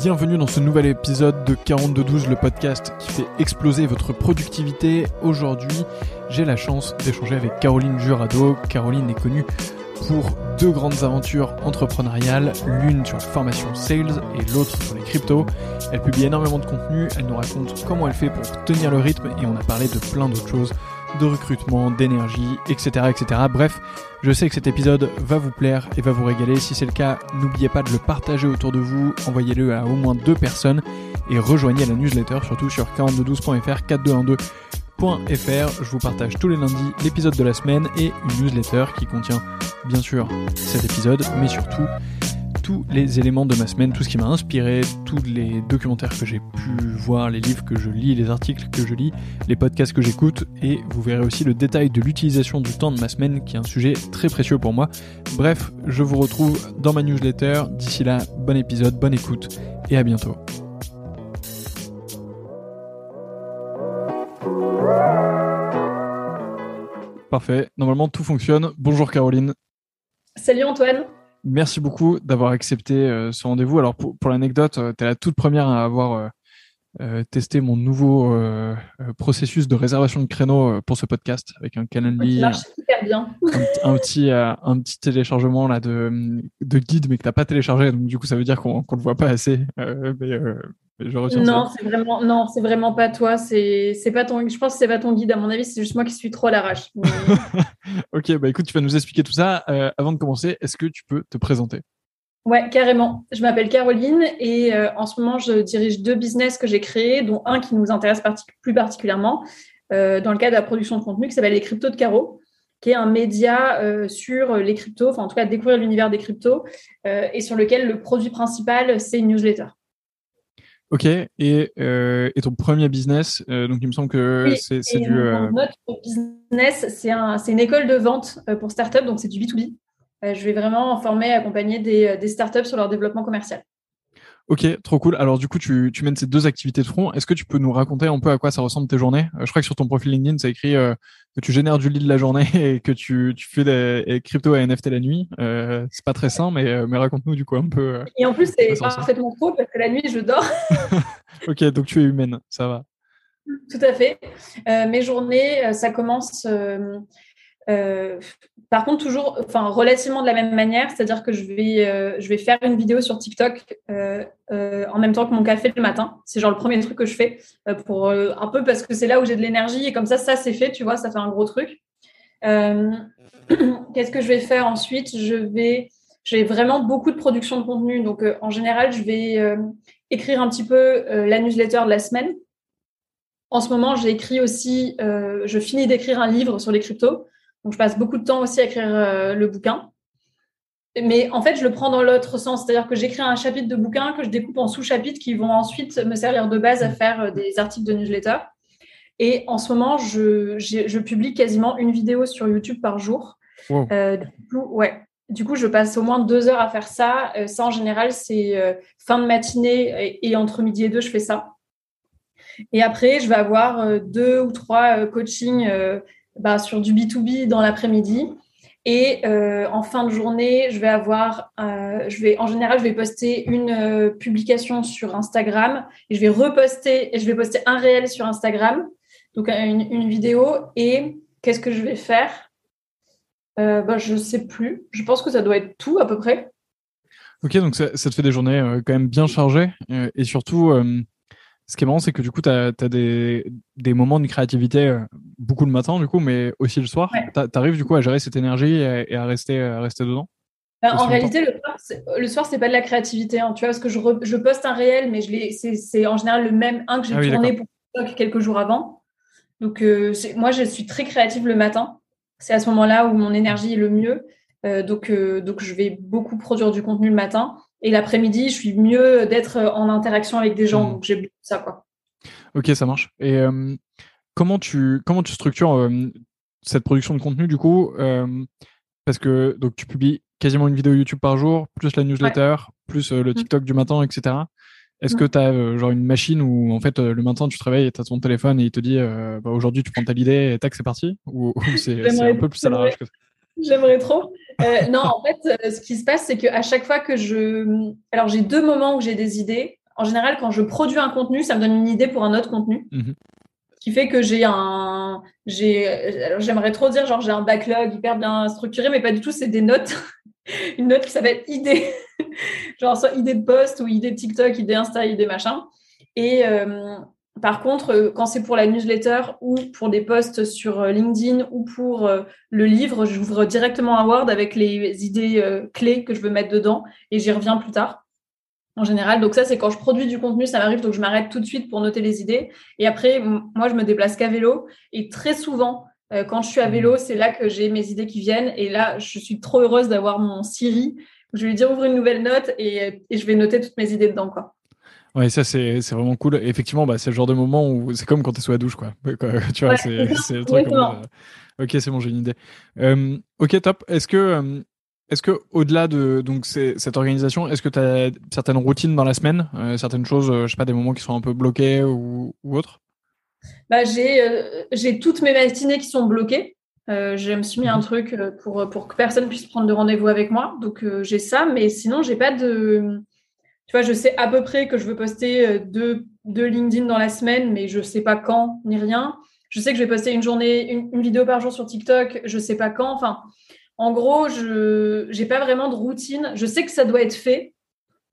Bienvenue dans ce nouvel épisode de 4212, le podcast qui fait exploser votre productivité. Aujourd'hui, j'ai la chance d'échanger avec Caroline Jurado. Caroline est connue pour deux grandes aventures entrepreneuriales, l'une sur la formation sales et l'autre sur les cryptos. Elle publie énormément de contenu, elle nous raconte comment elle fait pour tenir le rythme et on a parlé de plein d'autres choses de recrutement, d'énergie, etc., etc. Bref, je sais que cet épisode va vous plaire et va vous régaler. Si c'est le cas, n'oubliez pas de le partager autour de vous, envoyez-le à au moins deux personnes et rejoignez la newsletter, surtout sur 4212.fr, 4212.fr. Je vous partage tous les lundis l'épisode de la semaine et une newsletter qui contient bien sûr cet épisode, mais surtout tous les éléments de ma semaine, tout ce qui m'a inspiré, tous les documentaires que j'ai pu voir, les livres que je lis, les articles que je lis, les podcasts que j'écoute, et vous verrez aussi le détail de l'utilisation du temps de ma semaine, qui est un sujet très précieux pour moi. Bref, je vous retrouve dans ma newsletter. D'ici là, bon épisode, bonne écoute, et à bientôt. Parfait, normalement tout fonctionne. Bonjour Caroline. Salut Antoine. Merci beaucoup d'avoir accepté euh, ce rendez-vous. Alors pour, l'anecdote, euh, tu es la toute première à avoir euh, testé mon nouveau processus de réservation de créneau pour ce podcast avec un Calendly. Ça marche super bien. Un, petit, un petit téléchargement là, de, de guide, mais que tu n'as pas téléchargé. Donc du coup, ça veut dire qu'on ne le voit pas assez. mais, non, c'est vraiment, non, c'est vraiment pas toi. C'est, c'est pas ton. Je pense que c'est pas ton guide. À mon avis, c'est juste moi qui suis trop à l'arrache. ok, bah écoute, tu vas nous expliquer tout ça. Euh, avant de commencer, est-ce que tu peux te présenter? Ouais, carrément. Je m'appelle Caroline et euh, en ce moment, je dirige deux business que j'ai créés, dont un qui nous intéresse plus particulièrement euh, dans le cadre de la production de contenu, qui s'appelle les cryptos de Caro qui est un média sur les cryptos, enfin en tout cas découvrir l'univers des cryptos, et sur lequel le produit principal, c'est une newsletter. Ok, et, euh, et, ton premier business, euh, donc il me semble que c'est du. Euh... Notre business, c'est un, une école de vente euh, pour startups, donc c'est du B2B. Euh, je vais vraiment former, accompagner des, des startups sur leur développement commercial. Ok, trop cool. Alors du coup, tu, tu mènes ces deux activités de front. Est-ce que tu peux nous raconter un peu à quoi ça ressemble tes journées? Euh, Je crois que sur ton profil LinkedIn, ça écrit euh, que tu génères du lead la journée et que tu, tu fais des crypto et NFT la nuit. Euh, c'est pas très sain, mais, mais raconte-nous du coup un peu. et en plus, c'est parfaitement faux parce que la nuit, je dors. ok, donc tu es humaine, ça va. Tout à fait. mes journées, ça commence euh, par contre, toujours, enfin, relativement de la même manière, c'est-à-dire que je vais, euh, je vais faire une vidéo sur TikTok euh, en même temps que mon café le matin. C'est genre le premier truc que je fais pour un peu parce que c'est là où j'ai de l'énergie et comme ça, ça c'est fait, tu vois, ça fait un gros truc. Qu'est-ce que je vais faire ensuite? Je vais, j'ai vraiment beaucoup de production de contenu, donc en général, je vais écrire un petit peu la newsletter de la semaine. En ce moment, j'ai écrit aussi, je finis d'écrire un livre sur les cryptos. Donc, je passe beaucoup de temps aussi à écrire euh, le bouquin. Mais en fait, je le prends dans l'autre sens. C'est-à-dire que j'écris un chapitre de bouquin que je découpe en sous-chapitres qui vont ensuite me servir de base à faire euh, des articles de newsletter. Et en ce moment, je, je publie quasiment une vidéo sur YouTube par jour. Euh, du, coup, ouais. du coup, je passe au moins deux heures à faire ça. ça, en général, c'est fin de matinée et, entre midi et deux, je fais ça. Et après, je vais avoir deux ou trois coachings bah, sur du B2B dans l'après-midi. Et euh, en fin de journée, je vais avoir, euh, je vais, en général, je vais poster une euh, publication sur Instagram et je vais reposter, et je vais poster un réel sur Instagram, donc une, vidéo. Et qu'est-ce que je vais faire? Bah, Je ne sais plus. Je pense que ça doit être tout à peu près. Ok, donc ça, ça te fait des journées quand même bien chargées et surtout ce qui est marrant, c'est que du coup, tu as, des, des, moments de créativité euh, beaucoup le matin, du coup, mais aussi le soir. Tu arrives du coup à gérer cette énergie et, à, rester, à rester dedans? Ben, En réalité, le soir, le soir, c'est pas de la créativité. Hein, tu vois, parce que je, je, poste un réel, mais c'est en général le même un que j'ai ah tourné pour quelques jours avant. Donc, euh, moi, je suis très créative le matin. C'est à ce moment-là où mon énergie est le mieux. Euh, donc, donc, je vais beaucoup produire du contenu le matin. Et l'après-midi, je suis mieux d'être en interaction avec des gens. Hmm. Donc, j'ai ça, quoi. Ok, ça marche. Et euh, comment, tu, comment tu structures euh, cette production de contenu, du coup euh, Parce que donc, tu publies quasiment une vidéo YouTube par jour, plus la newsletter, plus le hmm. TikTok du matin, etc. Est-ce hmm. que tu as genre une machine où en fait le matin tu travailles et tu as ton téléphone et il te dit bah, aujourd'hui tu prends ta idée et tac c'est parti? Ou, c'est un peu plus à l'arrache que ça? J'aimerais trop. Euh, non, en fait, euh, ce qui se passe, c'est qu'à chaque fois que je. Alors, j'ai deux moments où j'ai des idées. en général, quand je produis un contenu, ça me donne une idée pour un autre contenu. Mhm. Ce qui fait que j'ai un. J'aimerais trop dire, genre, j'ai un backlog hyper bien structuré, mais pas du tout, c'est des notes. une note qui s'appelle idée. genre, soit idée de post ou idée de TikTok, idée Insta, idée machin. Et. Euh, par contre, euh, quand c'est pour la newsletter ou pour des posts sur euh, LinkedIn ou pour euh, le livre, j'ouvre directement un Word avec les idées clés que je veux mettre dedans et j'y reviens plus tard. En général, donc ça c'est quand je produis du contenu, ça m'arrive donc je m'arrête tout de suite pour noter les idées. Et après, moi je me déplace qu'à vélo et très souvent quand je suis à vélo, c'est là que j'ai mes idées qui viennent et là je suis trop heureuse d'avoir mon Siri. Je vais lui dire ouvre une nouvelle note et, et je vais noter toutes mes idées dedans quoi. Ouais, ça c'est vraiment cool. effectivement, bah, c'est le genre de moment où c'est comme quand tu es sous la douche, quoi. tu vois, c'est le truc. Euh, ok, c'est bon, j'ai une idée. Euh, ok, top. Est-ce que, euh, est-ce que au-delà de donc cette organisation, est-ce que tu as certaines routines dans la semaine, certaines choses, je sais pas, des moments qui sont un peu bloqués ou, ou autres? Bah, j'ai toutes mes matinées qui sont bloquées. je me suis mis un mhm. truc pour, pour que personne puisse prendre de rendez-vous avec moi. Donc, j'ai ça, mais sinon, j'ai pas de tu vois, je sais à peu près que je veux poster euh, deux, deux LinkedIn dans la semaine, mais je ne sais pas quand ni rien. Je sais que je vais poster une journée, une, vidéo par jour sur TikTok, je ne sais pas quand. Enfin, en gros, je n'ai pas vraiment de routine. Je sais que ça doit être fait,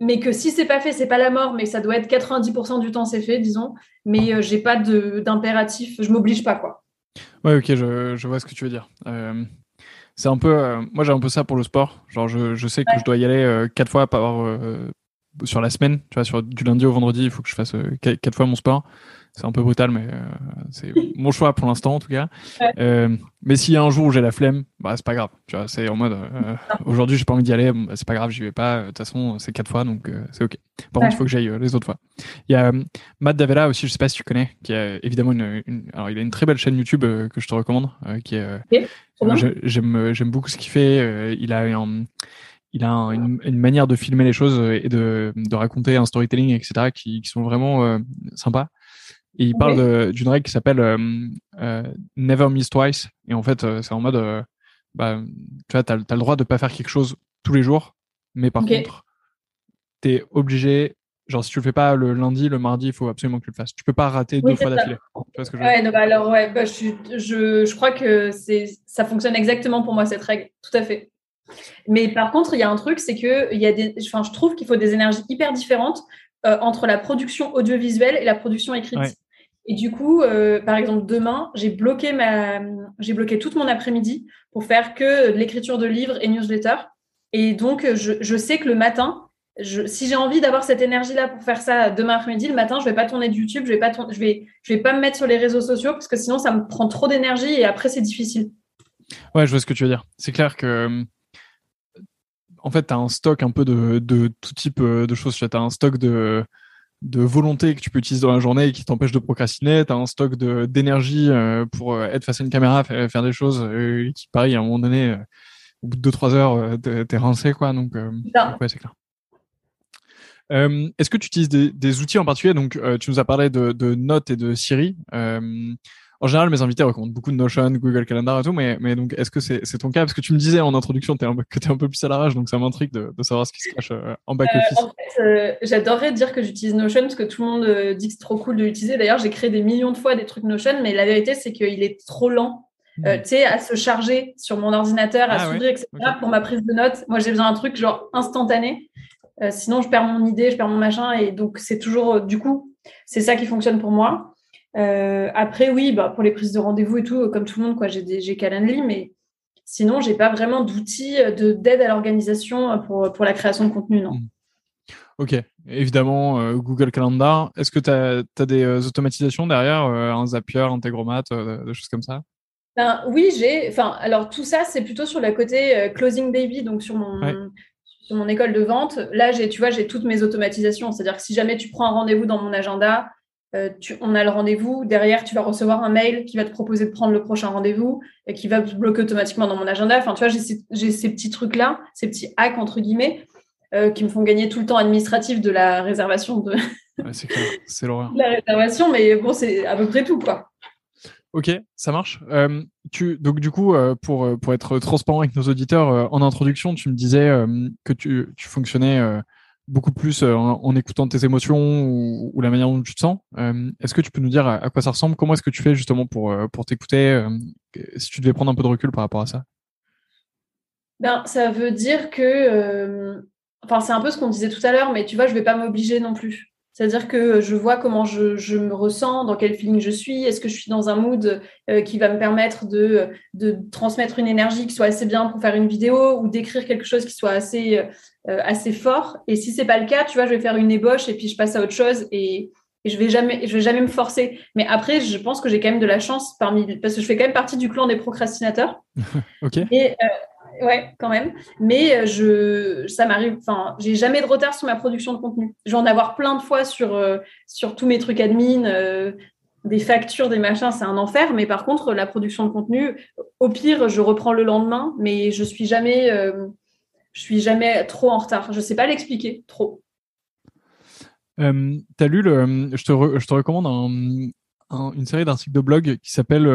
mais que si c'est pas fait, c'est pas la mort, mais ça doit être 90% du temps c'est fait, disons. Mais je euh, j'ai pas d'impératif, je m'oblige pas quoi. Ouais, ok, je, je, vois ce que tu veux dire. Euh, c'est un peu, moi j'ai un peu ça pour le sport. Genre, je, je sais que je dois y aller quatre fois par, sur la semaine, tu vois, sur du lundi au vendredi, il faut que je fasse euh, quatre fois mon sport. C'est un peu brutal, mais euh, c'est mon choix pour l'instant en tout cas. Euh, mais s'il y a un jour où j'ai la flemme, bah c'est pas grave. Tu vois, c'est en mode aujourd'hui j'ai pas envie d'y aller, bah, c'est pas grave, j'y vais pas. De toute façon, c'est quatre fois, donc c'est ok. Par contre, il faut que j'aille les autres fois. Il y a Matt Davella aussi, je sais pas si tu connais, qui a évidemment une, alors il a une très belle chaîne YouTube que je te recommande, qui est j'aime j'aime beaucoup ce qu'il fait. il a un il a une, manière de filmer les choses et de, raconter un storytelling, etc., qui, sont vraiment euh, sympas. Et il parle d'une règle qui s'appelle euh, euh, Never Miss Twice. Et en fait, c'est en mode, bah, tu vois, tu as, le droit de pas faire quelque chose tous les jours, mais par contre, tu es obligé Genre, si tu le fais pas le lundi, le mardi, il faut absolument que tu le fasses. Tu peux pas rater deux fois d'affilée. ouais, bah alors, ouais, bah, je, je, je, crois que ça fonctionne exactement pour moi, cette règle. Tout à fait. Mais par contre, il y a un truc, c'est que il y a des, enfin, je trouve qu'il faut des énergies hyper différentes euh, entre la production audiovisuelle et la production écrite. Et du coup, euh, par exemple, demain, j'ai bloqué ma, j'ai bloqué toute mon après-midi pour faire que l'écriture de livres et newsletters. Et donc, je, je sais que le matin, je, si j'ai envie d'avoir cette énergie-là pour faire ça demain après-midi, le matin, je vais pas tourner de YouTube, je vais pas, je vais, je vais pas me mettre sur les réseaux sociaux parce que sinon, ça me prend trop d'énergie et après, c'est difficile. Ouais, je vois ce que tu veux dire. C'est clair que en fait, tu as un stock un peu de, tout type euh, de choses. Tu as un stock de, de volonté que tu peux utiliser dans la journée et qui t'empêche de procrastiner. Tu as un stock d'énergie euh, pour euh, être face à une caméra, faire, des choses qui, pareil, à un moment donné, au bout de 2-3 heures, t'es rincé. Quoi, donc, ouais, c'est clair. Est-ce que tu utilises des, outils en particulier? Donc, tu nous as parlé de, de Notes et de Siri en général, mes invités recommandent beaucoup de Notion, Google Calendar et tout, mais, mais donc, est-ce que c'est ton cas? Parce que tu me disais en introduction que tu es un peu plus à la rage, donc ça m'intrigue de, de, savoir ce qui se cache euh, en back-office. Euh, en fait, euh, j'adorerais dire que j'utilise Notion parce que tout le monde dit que c'est trop cool de l'utiliser. D'ailleurs, j'ai créé des millions de fois des trucs Notion, mais la vérité, c'est qu'il est trop lent. Hmm. tu sais, à se charger sur mon ordinateur, à ah s'ouvrir, etc. Pour ma prise de notes, moi j'ai besoin d'un truc genre instantané. sinon, je perds mon idée, je perds mon machin. Et donc, c'est toujours, du coup, c'est ça qui fonctionne pour moi. Euh, après, oui, bah, pour les prises de rendez-vous et tout, comme tout le monde, quoi, j'ai Calendly, mais sinon, j'ai pas vraiment d'outils d'aide à l'organisation pour, pour la création de contenu, non. Hmm. Ok, évidemment, euh, Google Calendar. Est-ce que tu as, des euh, automatisations derrière, un Zapier, un Tegromat, des choses comme ça? Ben, Oui, j'ai. Enfin, alors tout ça, c'est plutôt sur le côté Closing Baby, donc sur mon, sur mon école de vente. Là, tu vois, j'ai toutes mes automatisations. C'est-à-dire que si jamais tu prends un rendez-vous dans mon agenda, euh, on a le rendez-vous, derrière tu vas recevoir un mail qui va te proposer de prendre le prochain rendez-vous et qui va te bloquer automatiquement dans mon agenda. Enfin, tu vois, j'ai ces, petits trucs-là, ces petits hacks entre guillemets, euh, qui me font gagner tout le temps administratif de la réservation de. c'est clair, c'est l'horreur. la réservation, mais bon, c'est à peu près tout, quoi. Ok, ça marche. Euh, tu, donc du coup, pour, pour être transparent avec nos auditeurs, en introduction, tu me disais que tu, tu fonctionnais beaucoup plus en, écoutant tes émotions ou, la manière dont tu te sens. est-ce que tu peux nous dire à, quoi ça ressemble? Comment est-ce que tu fais justement pour, pour t'écouter Si tu devais prendre un peu de recul par rapport à ça? Ben, Ça veut dire que, enfin c'est un peu ce qu'on disait tout à l'heure, mais tu vois, je vais pas m'obliger non plus. C'est-à-dire que je vois comment je, me ressens, dans quel feeling je suis, est-ce que je suis dans un mood euh, qui va me permettre de, transmettre une énergie qui soit assez bien pour faire une vidéo ou d'écrire quelque chose qui soit assez, euh, assez fort? Et si c'est pas le cas, tu vois, je vais faire une ébauche et puis je passe à autre chose et, je vais jamais, je vais jamais me forcer. Mais après, je pense que j'ai quand même de la chance parmi, parce que je fais quand même partie du clan des procrastinateurs. ok. Et, euh, ouais, quand même. Mais euh, je, ça m'arrive. Enfin, j'ai jamais de retard sur ma production de contenu. Je vais en avoir plein de fois sur euh, sur tous mes trucs admin, euh, des factures, des machins, c'est un enfer. Mais par contre, la production de contenu, au pire, je reprends le lendemain, mais je suis jamais, je suis jamais trop en retard. Je sais pas l'expliquer trop. Euh, as lu le, je te, je te recommande une série d'articles de blog qui s'appelle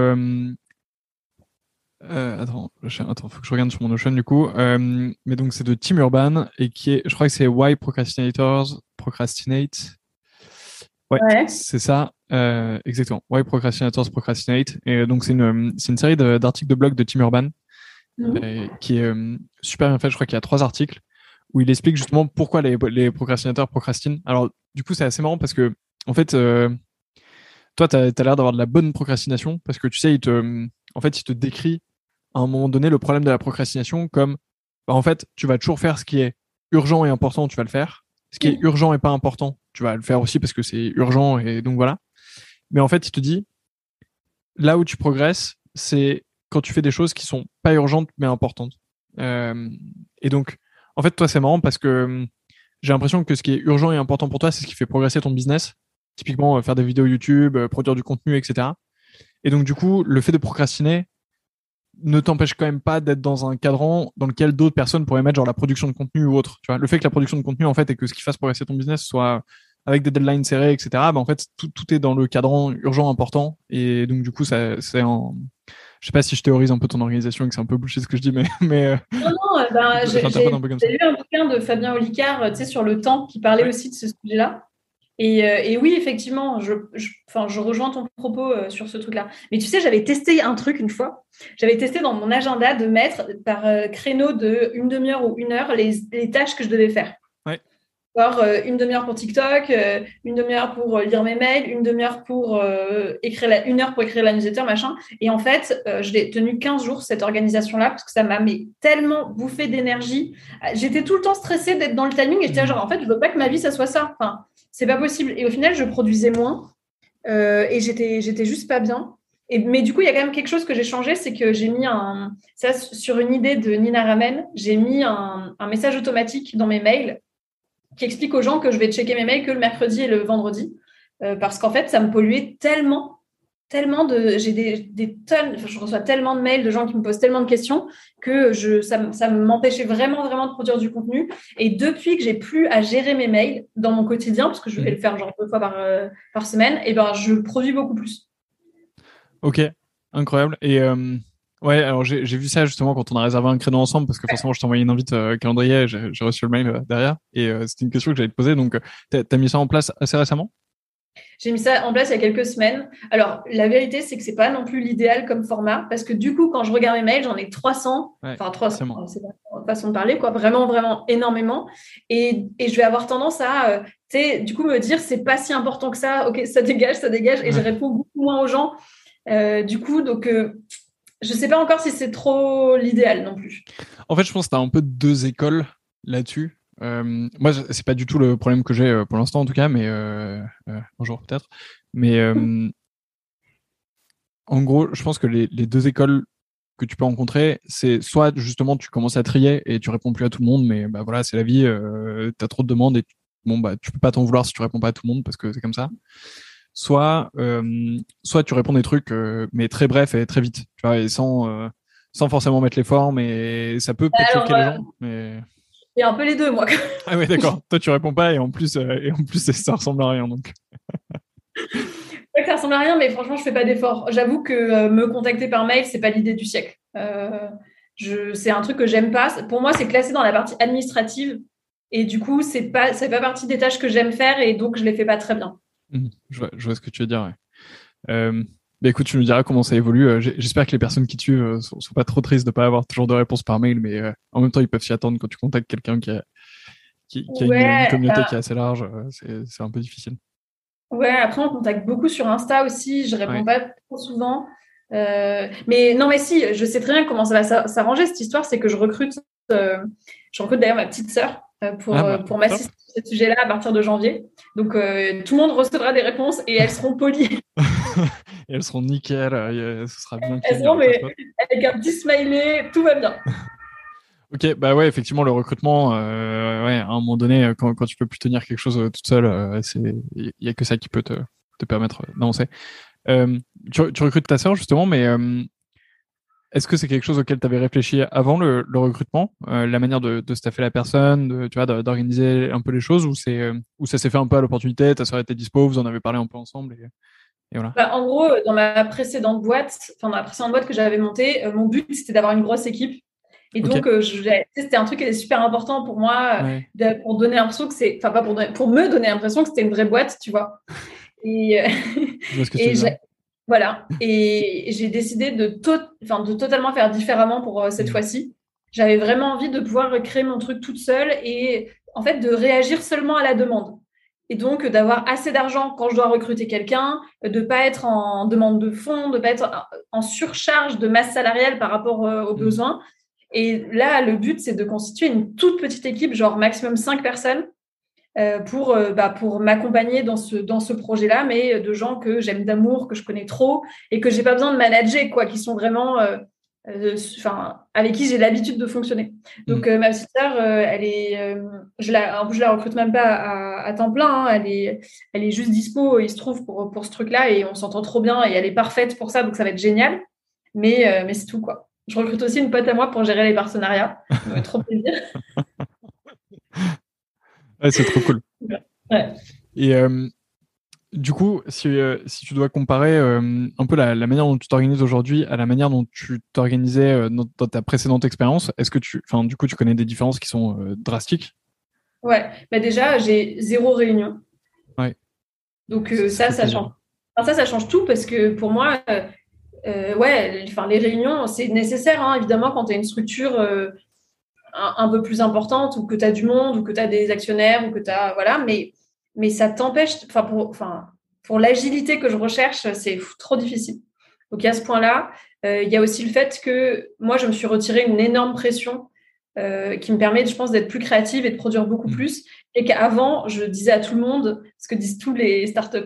euh, attends, attends, faut que je regarde sur mon Notion du coup. Euh, mais donc c'est de Tim Urban et qui est, je crois que c'est Why Procrastinators Procrastinate. Ouais, c'est ça, euh, exactement. Why Procrastinators Procrastinate. Et donc c'est une, c'est une série d'articles de, blog de Tim Urban mhm. qui est super bien fait. Je crois qu'il y a trois articles où il explique justement pourquoi les, les procrastinateurs procrastinent. Alors du coup c'est assez marrant parce que en fait, toi tu as, as l'air d'avoir de la bonne procrastination parce que tu sais il te, en fait il te décrit à un moment donné le problème de la procrastination comme bah, en fait, tu vas toujours faire ce qui est urgent et important, tu vas le faire. Ce qui est mm. urgent et pas important, tu vas le faire aussi parce que c'est urgent et donc voilà. Mais en fait, il te dit là où tu progresses, c'est quand tu fais des choses qui sont pas urgentes mais importantes. Euh, et donc, en fait, toi, c'est marrant parce que hum, j'ai l'impression que ce qui est urgent et important pour toi, c'est ce qui fait progresser ton business. Typiquement, euh, faire des vidéos YouTube, euh, produire du contenu, etc. Et donc, du coup, le fait de procrastiner, ne t'empêche quand même pas d'être dans un cadran dans lequel d'autres personnes pourraient mettre genre la production de contenu ou autre. Tu vois, le fait que la production de contenu en fait et que ce qui fasse progresser ton business soit avec des deadlines serrées, etc. Bah, en fait tout, tout est dans le cadran urgent important et donc du coup ça c'est en je sais pas si je théorise un peu ton organisation et que c'est un peu bouché ce que je dis, mais. mais euh, non, non, ben, j'ai lu un bouquin de Fabien Olicard tu sais, sur le temps qui parlait aussi de ce sujet-là. Euh, et, oui, effectivement, je, rejoins ton propos euh, sur ce truc-là. Mais tu sais, j'avais testé un truc une fois. J'avais testé dans mon agenda de mettre par euh, créneau de une demi-heure ou une heure les, tâches que je devais faire. Ouais. Alors, une demi-heure pour TikTok, une demi-heure pour lire mes mails, une demi-heure pour écrire la, une heure pour écrire la newsletter, machin. Et en fait, je l'ai tenu 15 jours, cette organisation-là, parce que ça m'a tellement bouffé d'énergie. J'étais tout le temps stressée d'être dans le timing et j'étais genre, en fait, je veux pas que ma vie, ça soit ça. Enfin, c'est pas possible. Et au final, je produisais moins euh, et j'étais, j'étais juste pas bien. Et, mais du coup, il y a quand même quelque chose que j'ai changé, c'est que j'ai mis un, ça sur une idée de Nina Ramen, j'ai mis un, un, message automatique dans mes mails qui explique aux gens que je vais checker mes mails que le mercredi et le vendredi, euh, parce qu'en fait, ça me polluait tellement tellement de, j'ai des, tonnes, je reçois tellement de mails de gens qui me posent tellement de questions que je, ça, ça m'empêchait vraiment, vraiment de produire du contenu. Et depuis que j'ai plus à gérer mes mails dans mon quotidien, parce que je vais le faire genre deux fois par, euh, par semaine, et ben je produis beaucoup plus. Ok, incroyable. Et euh, ouais, alors j'ai vu ça justement quand on a réservé un créneau ensemble, parce que forcément je t'ai envoyé une invite euh, calendrier, j'ai reçu le mail derrière, et c'était une question que j'allais te poser. Donc, tu as, mis ça en place assez récemment? J'ai mis ça en place il y a quelques semaines. Alors, la vérité, c'est que c'est pas non plus l'idéal comme format parce que du coup, quand je regarde mes mails, j'en ai 300. enfin, 300, c'est une façon de parler, quoi. Vraiment, vraiment énormément. Et, et je vais avoir tendance à, euh, tu sais, du coup, me dire, c'est pas si important que ça. Ok, ça dégage, ça dégage. Et je réponds beaucoup moins aux gens. Euh, du coup, donc, euh, je sais pas encore si c'est trop l'idéal non plus. En fait, je pense que tu as un peu deux écoles là-dessus. Euh, moi, c'est pas du tout le problème que j'ai euh, pour l'instant, en tout cas, mais euh, euh bonjour peut-être. Mais en gros, je pense que les, les, deux écoles que tu peux rencontrer, c'est soit justement tu commences à trier et tu réponds plus à tout le monde, mais bah voilà, c'est la vie, euh, tu as trop de demandes et bon bah tu peux pas t'en vouloir si tu réponds pas à tout le monde parce que c'est comme ça. Soit soit tu réponds des trucs mais très bref et très vite, tu vois, et sans sans forcément mettre les formes et ça peut peut-être choquer les gens, mais et un peu les deux, moi. ah oui, d'accord. Toi, tu réponds pas et en plus, euh, et en plus ça ressemble à rien. Donc. ouais, ça ressemble à rien, mais franchement, je fais pas d'effort. J'avoue que euh, me contacter par mail, c'est pas l'idée du siècle. Euh, je, c'est un truc que j'aime pas. Pour moi, c'est classé dans la partie administrative. Et du coup, c'est pas, fait pas partie des tâches que j'aime faire et donc je les fais pas très bien. Mmh. je, vois, ce que tu veux dire. Ouais. Bah écoute, tu nous diras comment ça évolue. Euh, j'espère que les personnes qui tuent euh, sont, sont, pas trop tristes de pas avoir toujours de réponse par mail, mais euh, en même temps, ils peuvent s'y attendre quand tu contactes quelqu'un qui a, qui, a une, communauté qui est assez large. c'est un peu difficile. Ouais, après, on contacte beaucoup sur Insta aussi. Je réponds pas trop souvent. mais non, mais si, je sais très bien comment ça va s'arranger cette histoire. C'est que je recrute, je recrute d'ailleurs ma petite sœur pour, ah bah, pour m'assister sur ce sujet-là à partir de janvier. Donc, tout le monde recevra des réponses et elles seront polies. elles seront nickel, euh, ce sera bien. Elles seront, mais avec un petit smiley, tout va bien. ok, bah ouais, effectivement, le recrutement, euh, ouais, à un moment donné, quand, quand tu peux plus tenir quelque chose euh, toute seule, il y a que ça qui peut te, te permettre d'avancer. Tu, tu, recrutes ta sœur justement, mais est-ce que c'est quelque chose auquel tu avais réfléchi avant le, le recrutement, la manière de, de staffer la personne, de, tu vois, d'organiser un peu les choses, ou c'est, ou ça s'est fait un peu à l'opportunité, ta sœur était dispo, vous en avez parlé un peu ensemble et... Bah, en gros, dans ma précédente boîte, enfin dans la précédente boîte que j'avais montée, euh, mon but c'était d'avoir une grosse équipe. Et donc, euh, c'était un truc qui était super important pour moi, euh, pour donner l'impression que c'est, enfin pas pour, pour me donner l'impression que c'était une vraie boîte, tu vois. Et, voilà. Et j'ai décidé de, de totalement faire différemment pour cette mmh. fois-ci. J'avais vraiment envie de pouvoir créer mon truc toute seule et en fait de réagir seulement à la demande et donc d'avoir assez d'argent quand je dois recruter quelqu'un, de pas être en demande de fonds, de pas être en surcharge de masse salariale par rapport euh, aux mmh. besoins. Et là, le but, c'est de constituer une toute petite équipe, genre maximum cinq personnes, euh, pour, euh, bah, pour m'accompagner dans ce, dans ce projet-là, mais de gens que j'aime d'amour, que je connais trop et que j'ai pas besoin de manager, quoi, qui sont vraiment euh, enfin, avec qui j'ai l'habitude de fonctionner. Donc, mm. euh, ma petite sœur, euh, elle est, je la, je la recrute même pas à, temps plein. Hein. elle est, elle est juste dispo. Il se trouve pour, pour ce truc-là et on s'entend trop bien et elle est parfaite pour ça. Donc, ça va être génial. Mais, mais c'est tout quoi. Je recrute aussi une pote à moi pour gérer les partenariats. Trop plaisir. C'est trop cool. Ouais. Et du coup, si, euh, si, tu dois comparer euh, un peu la, manière dont tu t'organises aujourd'hui à la manière dont tu t'organisais euh, dans, ta précédente expérience, est-ce que tu, enfin, du coup, tu connais des différences qui sont drastiques? Ouais, bah déjà, j'ai zéro réunion. Ouais. Donc ça, ça change. ça, ça change tout parce que pour moi, ouais, enfin, les réunions, c'est nécessaire, hein, évidemment, quand tu as une structure un, un, peu plus importante ou que tu as du monde ou que tu as des actionnaires ou que tu as, voilà, mais mais ça t'empêche, enfin pour, enfin, pour l'agilité que je recherche, c'est trop difficile. Donc à ce point-là, euh, il y a aussi le fait que moi, je me suis retiré une énorme pression euh, qui me permet, je pense, d'être plus créative et de produire beaucoup mmh. plus. Et qu'avant, je disais à tout le monde, ce que disent tous les start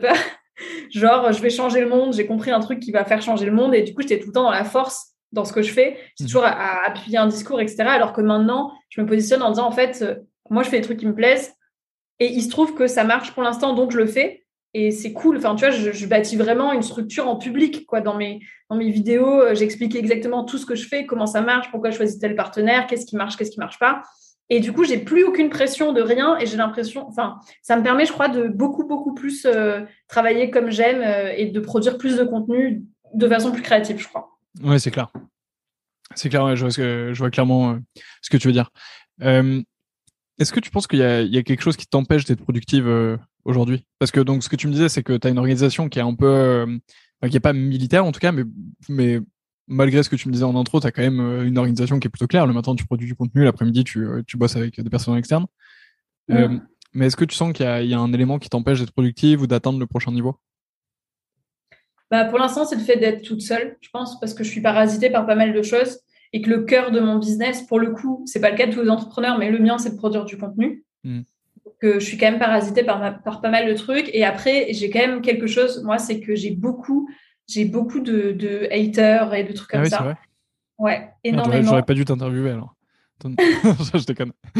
genre, je vais changer le monde, j'ai compris un truc qui va faire changer le monde. Et du coup, j'étais tout le temps dans la force dans ce que je fais. J'ai mmh. toujours à, appuyer un discours, etc. Alors que maintenant, je me positionne en disant, en fait, euh, moi, je fais des trucs qui me plaisent. Et il se trouve que ça marche pour l'instant, donc je le fais. Et c'est cool. Enfin, tu vois, je, bâtis vraiment une structure en public. Quoi. Dans, mes, dans mes vidéos, euh, j'explique exactement tout ce que je fais, comment ça marche, pourquoi je choisis tel partenaire, qu'est-ce qui marche, qu'est-ce qui marche pas. Et du coup, j'ai plus aucune pression de rien et j'ai l'impression, enfin, ça me permet, je crois, de beaucoup, beaucoup plus euh, travailler comme j'aime euh, et de produire plus de contenu de façon plus créative, je crois. Oui, c'est clair. C'est clair, je, vois je, vois clairement ce que tu veux dire. Est-ce que tu penses qu'il y, a quelque chose qui t'empêche d'être productive euh, aujourd'hui? Parce que donc ce que tu me disais, c'est que tu as une organisation qui est un peu, euh, qui n'est pas militaire en tout cas, mais, mais malgré ce que tu me disais en intro, tu as quand même euh, une organisation qui est plutôt claire. Le matin, tu produis du contenu, l'après-midi, tu, tu bosses avec des personnes externes. mais est-ce que tu sens qu'il y, y, a un élément qui t'empêche d'être productive ou d'atteindre le prochain niveau? Bah, Pour l'instant, c'est le fait d'être toute seule, je pense, parce que je suis parasitée par pas mal de choses et que le cœur de mon business, pour le coup, c'est pas le cas de tous les entrepreneurs, mais le mien, c'est de produire du contenu. Que je suis quand même parasitée par, par pas mal de trucs. Et après, j'ai quand même quelque chose, moi, c'est que j'ai beaucoup, j'ai beaucoup de, haters et de trucs ah comme ça. Vrai ouais, ah, énormément. J'aurais pas dû t'interviewer alors. je déconne.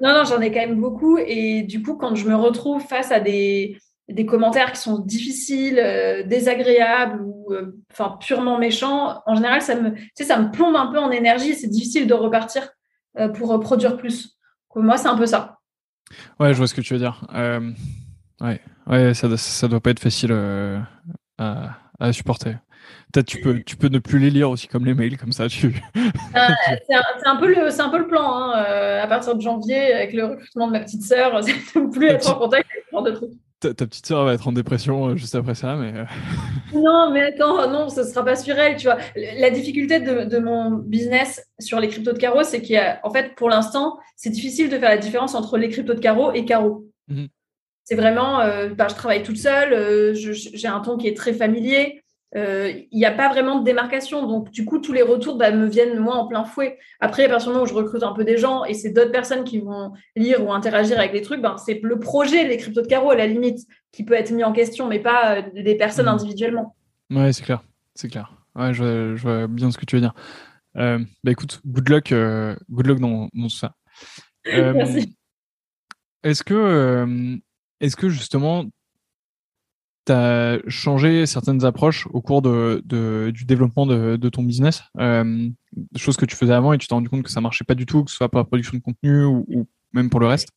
non, non, j'en ai quand même beaucoup. Et du coup, quand je me retrouve face à des, des commentaires qui sont difficiles, euh, désagréables ou euh, enfin purement méchants, en général, ça me, ça me plombe un peu en énergie. C'est difficile de repartir euh, pour produire plus. moi, c'est un peu ça. Ouais, je vois ce que tu veux dire. ouais, ouais, ça, ça doit pas être facile à, supporter. Peut-être tu peux, tu peux ne plus les lire aussi comme les mails, comme ça. Tu... Ah, c'est un, peu le, c'est un peu le plan. Hein. à partir de janvier, avec le recrutement de ma petite sœur, c'est ne plus être en contact avec ce genre de trucs ta, petite sœur va être en dépression euh, juste après ça, mais. Euh. non, mais attends, non, ce sera pas sur elle, tu vois. La difficulté de, mon business sur les cryptos de carreau, c'est qu'en fait, pour l'instant, c'est difficile de faire la différence entre les cryptos de carreau et carreau. Mhm. C'est vraiment, euh, bah, je travaille toute seule, j'ai un ton qui est très familier il euh, n'y a pas vraiment de démarcation. Donc, du coup, tous les retours bah, me viennent moi en plein fouet. Après, à partir du moment où je recrute un peu des gens et c'est d'autres personnes qui vont lire ou interagir avec les trucs, ben, c'est le projet, les cryptos de carreau, à la limite, qui peut être mis en question, mais pas des euh, personnes mmh. individuellement. Ouais, c'est clair. C'est clair. Ouais, je vois, bien ce que tu veux dire. Euh, bah écoute, good luck, good luck dans, tout ça. Merci. Est-ce que, est-ce que justement, tu as changé certaines approches au cours du développement de, ton business, euh, choses que tu faisais avant et tu t'es rendu compte que ça marchait pas du tout, que ce soit pour la production de contenu ou, même pour le reste?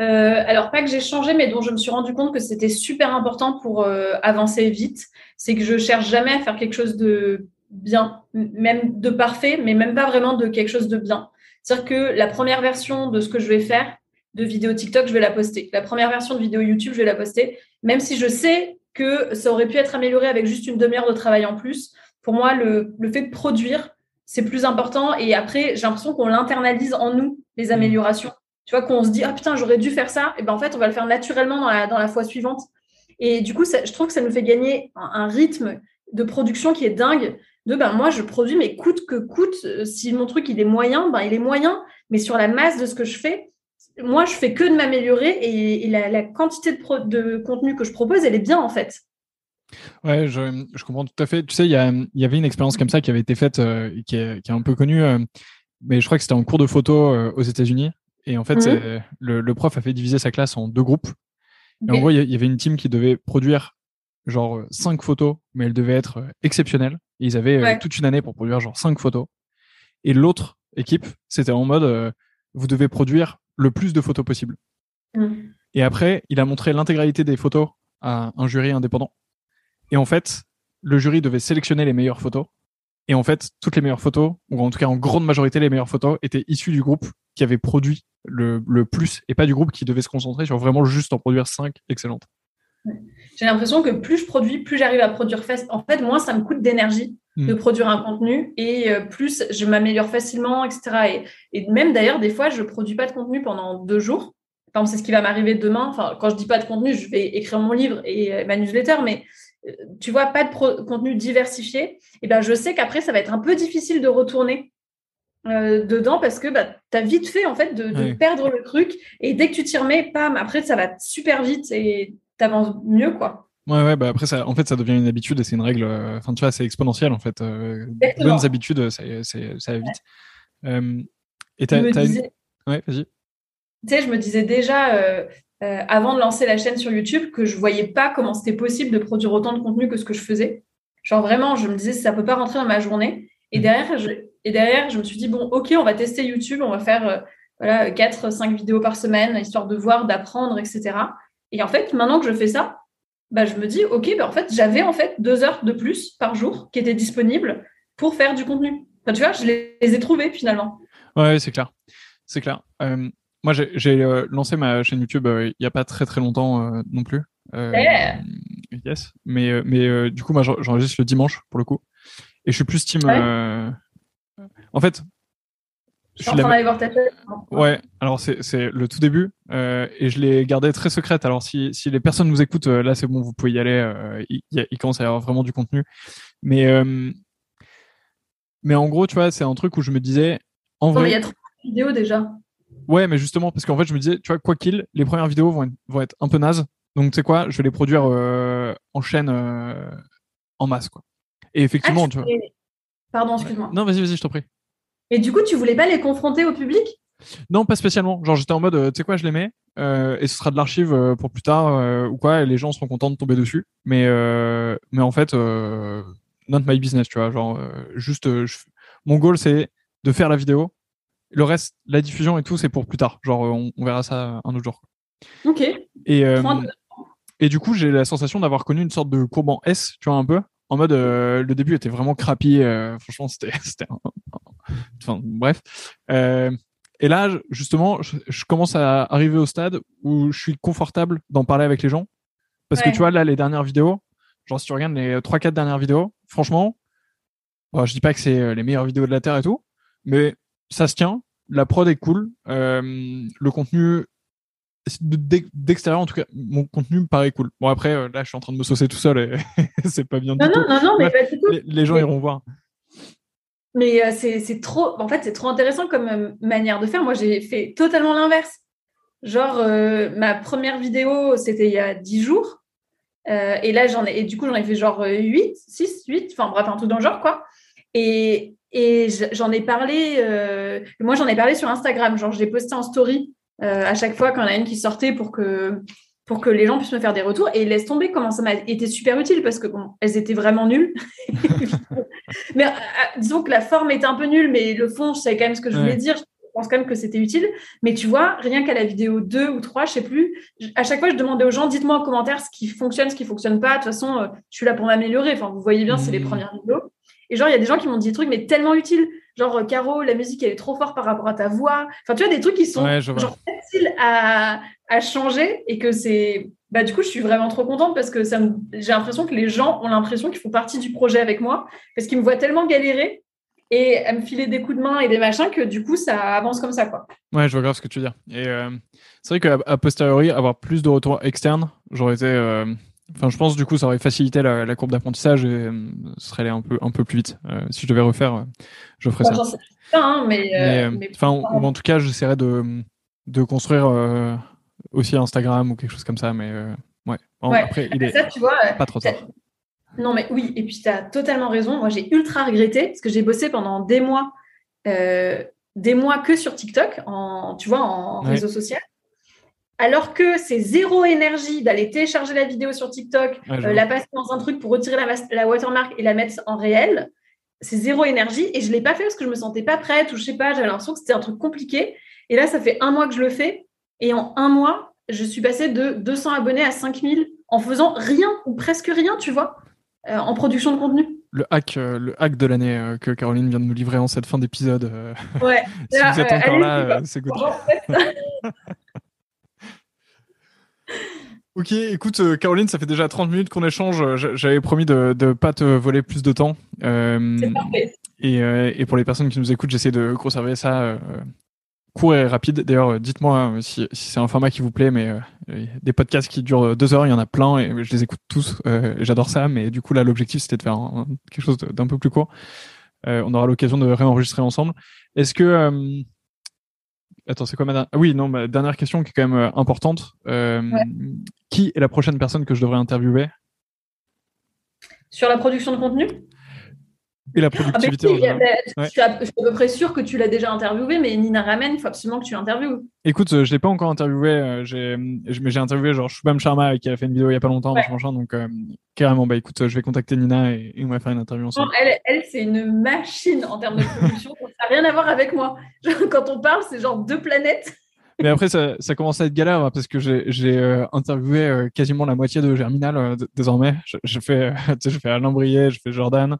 Euh, alors, pas que j'ai changé, mais dont je me suis rendu compte que c'était super important pour euh, avancer vite. C'est que je cherche jamais à faire quelque chose de bien, même de parfait, mais même pas vraiment de quelque chose de bien. C'est-à-dire que la première version de ce que je vais faire, de vidéo TikTok, je vais la poster. La première version de vidéo YouTube, je vais la poster. Même si je sais que ça aurait pu être amélioré avec juste une demi-heure de travail en plus, pour moi, le, fait de produire, c'est plus important. Et après, j'ai l'impression qu'on l'internalise en nous, les mmh. améliorations. Tu vois, qu'on se dit, ah putain, j'aurais dû faire ça. Et ben en fait, on va le faire naturellement dans la, dans la fois suivante. Et du coup, je trouve que ça nous fait gagner un, rythme de production qui est dingue. De ben moi, je produis, mais coûte que coûte. Euh, si mon truc il est moyen, ben il est moyen. Mais sur la masse de ce que je fais, moi, je fais que de m'améliorer et, la, quantité de, contenu que je propose, elle est bien en fait. Ouais, je, comprends tout à fait. Tu sais, il y, avait une expérience comme ça qui avait été faite, euh, qui, est, un peu connue, euh, mais je crois que c'était en cours de photo euh, aux États-Unis. Et en fait, mhm. le, prof a fait diviser sa classe en deux groupes. Et en gros, il y, avait une team qui devait produire genre cinq photos, mais elle devait être exceptionnelle. Et ils avaient toute une année pour produire genre cinq photos. Et l'autre équipe, c'était en mode, vous devez produire le plus de photos possible. Mm. Et après, il a montré l'intégralité des photos à un jury indépendant. Et en fait, le jury devait sélectionner les meilleures photos. Et en fait, toutes les meilleures photos, ou en tout cas en grande majorité les meilleures photos, étaient issues du groupe qui avait produit le, plus, et pas du groupe qui devait se concentrer sur vraiment juste en produire cinq excellentes. J'ai l'impression que plus je produis, plus j'arrive à produire fast. En fait, moins ça me coûte d'énergie. De produire un contenu et euh, plus je m'améliore facilement, etc. Et, même d'ailleurs, des fois, je ne produis pas de contenu pendant deux jours. Enfin, c'est ce qui va m'arriver demain. Enfin, quand je dis pas de contenu, je vais écrire mon livre et euh, ma newsletter, mais euh, tu vois, pas de contenu diversifié. Et ben, je sais qu'après, ça va être un peu difficile de retourner dedans parce que bah, tu as vite fait en fait de, perdre le truc et dès que tu t'y remets, pam, après ça va super vite et tu avances mieux quoi. Ouais, ouais, bah après, ça, en fait, ça devient une habitude et c'est une règle. Euh, enfin, tu vois, c'est exponentiel en fait. Euh, bonnes habitudes, ça, ça va vite. Euh, et tu Ouais, vas-y. Tu sais, je me disais déjà euh, avant de lancer la chaîne sur YouTube que je voyais pas comment c'était possible de produire autant de contenu que ce que je faisais. Genre vraiment, je me disais ça peut pas rentrer dans ma journée. Et mmh. derrière, je, et derrière, je me suis dit bon, ok, on va tester YouTube, on va faire voilà 4-5 vidéos par semaine histoire de voir, d'apprendre, etc. Et en fait, maintenant que je fais ça, bah, je me dis, OK, bah, en fait, j'avais en fait deux heures de plus par jour qui étaient disponibles pour faire du contenu. Enfin, tu vois, je les, ai trouvées finalement. Ouais, c'est clair. C'est clair. Euh, moi, j'ai euh, lancé ma chaîne YouTube euh, il n'y a pas très très longtemps non plus. Yes. Mais, mais du coup, moi, j'enregistre le dimanche pour le coup. Et je suis plus team. En fait, je suis en train d'aller voir ta tête. Ouais, alors c'est le tout début euh, et je l'ai gardé très secrète. Alors si, si les personnes nous écoutent, euh, là c'est bon, vous pouvez y aller. Euh, il, il, commence à y avoir vraiment du contenu. Mais, mais en gros, tu vois, c'est un truc où je me disais. En vrai, il y a trop de vidéos déjà. Ouais, mais justement, parce qu'en fait, je me disais, tu vois, quoi qu'il, les premières vidéos vont être, vont être un peu nazes. Donc tu sais quoi, je vais les produire en chaîne en masse. quoi. Et effectivement, ah, tu, vois. Pardon, excuse-moi. Non, vas-y, vas-y, je t'en prie. Et du coup, tu voulais pas les confronter au public? Non, pas spécialement. Genre, j'étais en mode, euh, tu sais quoi, je les mets euh, et ce sera de l'archive euh, pour plus tard ou quoi, et les gens seront contents de tomber dessus. Mais, mais en fait, not my business, tu vois. Genre, juste, mon goal, c'est de faire la vidéo. Le reste, la diffusion et tout, c'est pour plus tard. Genre, on, verra ça un autre jour. Ok. Et, et du coup, j'ai la sensation d'avoir connu une sorte de courbe en S, tu vois, un peu, en mode le début était vraiment crappy. franchement, c'était, c'était, enfin bref. et là, justement, je, commence à arriver au stade où je suis confortable d'en parler avec les gens, parce que tu vois là les dernières vidéos, genre si tu regardes les 3-4 dernières vidéos, franchement, bon, je dis pas que c'est les meilleures vidéos de la terre et tout, mais ça se tient. La prod est cool. le contenu d'extérieur en tout cas mon contenu me paraît cool bon après euh, là je suis en train de me saucer tout seul et c'est pas bien non, du non, tout non non mais les, gens iront voir mais euh, c'est trop en fait c'est trop intéressant comme euh, manière de faire. Moi j'ai fait totalement l'inverse. Genre ma première vidéo c'était il y a 10 jours. Et là j'en ai et du coup j'en ai fait genre 8 6 8 enfin bref un truc dans le genre quoi. Et et j'en ai parlé moi j'en ai parlé sur Instagram. Genre j'ai posté en story euh, à chaque fois quand y en a une qui sortait pour que, pour que les gens puissent me faire des retours. Et laisse tomber comment ça m'a été super utile parce que bon, elles étaient vraiment nulles. mais euh, disons que la forme était un peu nulle, mais le fond, je savais quand même ce que je voulais dire. Je pense quand même que c'était utile. Mais tu vois, rien qu'à la vidéo 2 ou 3, je sais plus, à chaque fois, je demandais aux gens, dites-moi en commentaire ce qui fonctionne, ce qui fonctionne pas. De toute façon, euh, je suis là pour m'améliorer. Enfin, vous voyez bien, c'est les mmh. premières vidéos. Et genre, il y a des gens qui m'ont dit des trucs, mais tellement utiles. Genre, euh, Caro, la musique, elle est trop forte par rapport à ta voix. Enfin, tu vois, des trucs qui sont genre, faciles à, à, changer et que c'est. Bah, du coup, je suis vraiment trop contente parce que ça me... j'ai l'impression que les gens ont l'impression qu'ils font partie du projet avec moi parce qu'ils me voient tellement galérer et à me filer des coups de main et des machins que du coup, ça avance comme ça, quoi. Ouais, je vois grave ce que tu veux dire. Et euh, c'est vrai qu'à posteriori, avoir plus de retours externes, j'aurais été. Euh, Enfin, je pense du coup, ça aurait facilité la, courbe d'apprentissage et euh, ce serait allé un peu, un peu plus vite. Euh, si je devais refaire, euh, je ferais ça. Hein, mais, enfin, en tout cas, j'essaierais de, de construire aussi Instagram ou quelque chose comme ça. Mais ouais. Après, il est tu vois, pas trop tard. Non, mais oui, et puis tu as totalement raison. Moi, j'ai ultra regretté parce que j'ai bossé pendant des mois, des mois que sur TikTok, en, tu vois, en réseau social alors que c'est zéro énergie d'aller télécharger la vidéo sur TikTok, euh, la passer dans un truc pour retirer la, watermark et la mettre en réel. C'est zéro énergie et je ne l'ai pas fait parce que je me sentais pas prête ou je sais pas, j'avais l'impression que c'était un truc compliqué. Et là, ça fait un mois que je le fais et en un mois, je suis passée de 200 abonnés à 5000 en faisant rien ou presque rien, tu vois, euh, en production de contenu. Le hack, euh, le hack de l'année que Caroline vient de nous livrer en cette fin d'épisode. Ouais. si vous êtes encore là, c'est good. Ok, écoute, euh, Caroline, ça fait déjà 30 minutes qu'on échange. J'avais promis de ne pas te voler plus de temps. Euh, parfait. Euh, et, pour les personnes qui nous écoutent, j'essaie de conserver ça court et rapide. D'ailleurs, dites-moi si, c'est un format qui vous plaît, mais des podcasts qui durent deux heures, il y en a plein et je les écoute tous. J'adore ça, mais du coup, là, l'objectif, c'était de faire quelque chose d'un peu plus court. on aura l'occasion de réenregistrer ensemble. Est-ce que Attends, c'est quoi ma dernière... Ah oui, non, ma dernière question qui est quand même euh, importante. Euh, qui est la prochaine personne que je devrais interviewer? Sur la production de contenu? Et la productivité Je suis à peu près sûr que tu l'as déjà interviewé, mais Nina Ramen, il faut absolument que tu l'interviewes. Écoute, euh, je ne l'ai pas encore interviewé, euh, j'ai, mais j'ai interviewé genre Shubham Sharma qui a fait une vidéo il n'y a pas longtemps, donc euh, carrément, bah écoute, je vais contacter Nina et, on va faire une interview ensemble. elle, elle c'est une machine en termes de production, ça n'a rien à voir avec moi. quand on parle, c'est genre deux planètes. Mais après, ça, ça, commence à être galère hein, parce que j'ai interviewé quasiment la moitié de Germinal désormais. Je, fais, je fais Alain Brier, je fais Jordan.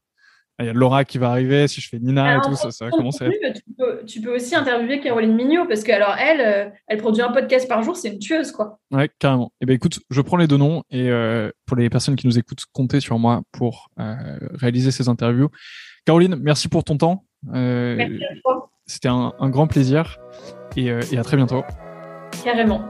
Il y a Laura qui va arriver, si je fais Nina et tout, ça, ça va commencer. Tu peux, tu peux, aussi interviewer Caroline Mignot, parce que alors elle, euh, elle produit un podcast par jour, c'est une tueuse, quoi. Ouais, carrément. Et eh ben écoute, je prends les deux noms et euh, pour les personnes qui nous écoutent, comptez sur moi pour euh, réaliser ces interviews. Caroline, merci pour ton temps. merci à toi. C'était un, un, grand plaisir et, et à très bientôt. Carrément.